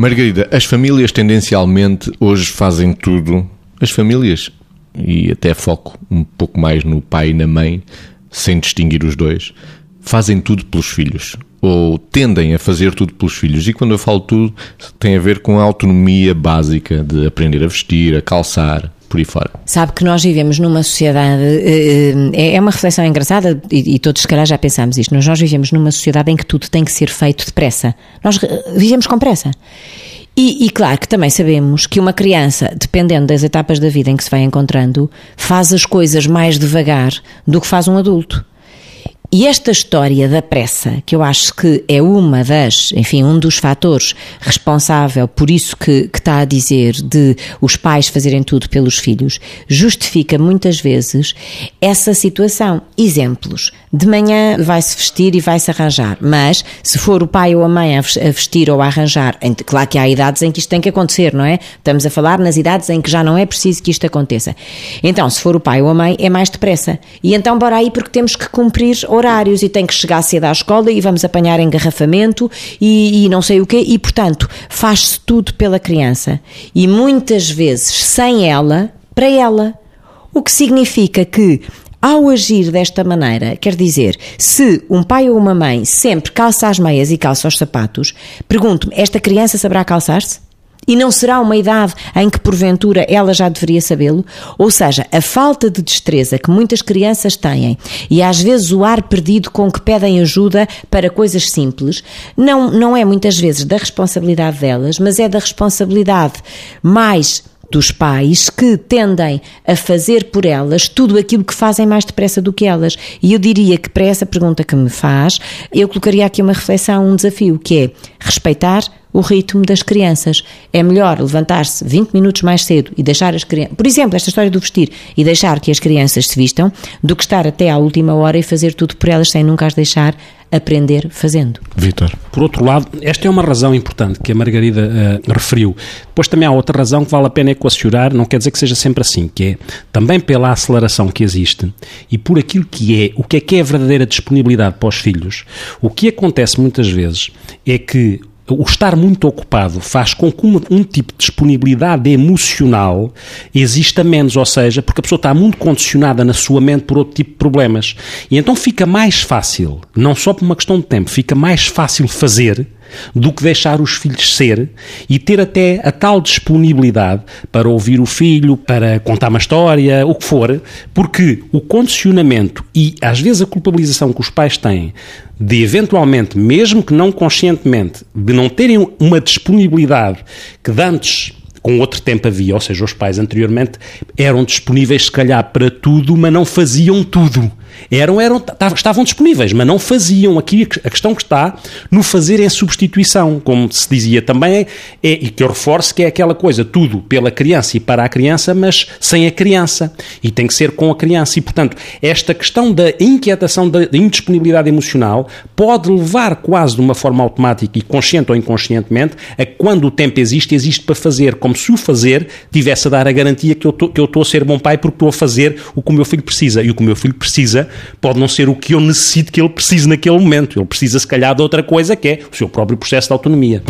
Margarida, as famílias tendencialmente hoje fazem tudo. As famílias, e até foco um pouco mais no pai e na mãe, sem distinguir os dois, fazem tudo pelos filhos. Ou tendem a fazer tudo pelos filhos. E quando eu falo tudo, tem a ver com a autonomia básica de aprender a vestir, a calçar, por aí fora. Sabe que nós vivemos numa sociedade, eh, eh, é uma reflexão engraçada e todos se calhar já pensámos isto, nós vivemos numa sociedade em que tudo tem que ser feito depressa. Nós vivemos com pressa. E, e, claro que também sabemos que uma criança, dependendo das etapas da vida em que se vai encontrando, faz as coisas mais devagar do que faz um adulto. E esta história da pressa, que eu acho que é uma das, enfim, um dos fatores responsável por isso que, que está a dizer de os pais fazerem tudo pelos filhos, justifica muitas vezes essa situação. Exemplos. De manhã vai-se vestir e vai-se arranjar, mas se for o pai ou a mãe a vestir ou a arranjar, claro que há idades em que isto tem que acontecer, não é? Estamos a falar nas idades em que já não é preciso que isto aconteça. Então, se for o pai ou a mãe, é mais depressa. E então, bora aí porque temos que cumprir horários e tem que chegar cedo à escola e vamos apanhar engarrafamento e, e não sei o quê, e portanto faz-se tudo pela criança e muitas vezes sem ela, para ela. O que significa que ao agir desta maneira, quer dizer, se um pai ou uma mãe sempre calça as meias e calça os sapatos, pergunto-me, esta criança saberá calçar-se? E não será uma idade em que, porventura, ela já deveria sabê-lo? Ou seja, a falta de destreza que muitas crianças têm e às vezes o ar perdido com que pedem ajuda para coisas simples, não, não é muitas vezes da responsabilidade delas, mas é da responsabilidade mais dos pais que tendem a fazer por elas tudo aquilo que fazem mais depressa do que elas. E eu diria que para essa pergunta que me faz, eu colocaria aqui uma reflexão, um desafio, que é respeitar o ritmo das crianças. É melhor levantar-se 20 minutos mais cedo e deixar as crianças, por exemplo, esta história do vestir, e deixar que as crianças se vistam, do que estar até à última hora e fazer tudo por elas sem nunca as deixar aprender fazendo. Vitor. Por outro lado, esta é uma razão importante que a Margarida uh, referiu. Depois também há outra razão que vale a pena equacionar, não quer dizer que seja sempre assim, que é também pela aceleração que existe e por aquilo que é, o que é que é a verdadeira disponibilidade para os filhos. O que acontece muitas vezes é que o estar muito ocupado faz com que um, um, tipo de disponibilidade emocional exista menos, ou seja, porque a pessoa está muito condicionada na sua mente por outro tipo de problemas. E então fica mais fácil, não só por uma questão de tempo, fica mais fácil fazer do que deixar os filhos ser e ter até a tal disponibilidade para ouvir o filho, para contar uma história, o que for, porque o condicionamento e às vezes a culpabilização que os pais têm de eventualmente, mesmo que não conscientemente, de não terem uma disponibilidade que de antes com outro tempo havia, ou seja, os pais anteriormente eram disponíveis se calhar para tudo, mas não faziam tudo. Eram, eram, estavam disponíveis, mas não faziam. Aqui a questão que está no fazer em substituição, como se dizia também, é, e que eu reforço que é aquela coisa, tudo pela criança e para a criança, mas sem a criança. E tem que ser com a criança. E, portanto, esta questão da inquietação, da, da indisponibilidade emocional, pode levar quase de uma forma automática e consciente ou inconscientemente a quando o tempo existe, existe para fazer, como se o fazer tivesse a dar a garantia que eu estou a ser bom pai porque estou a fazer o que o meu filho precisa. E o que o meu filho precisa pode não ser o que eu necessito que ele precise naquele momento. Ele precisa, se calhar, de outra coisa, que é o seu próprio processo de autonomia.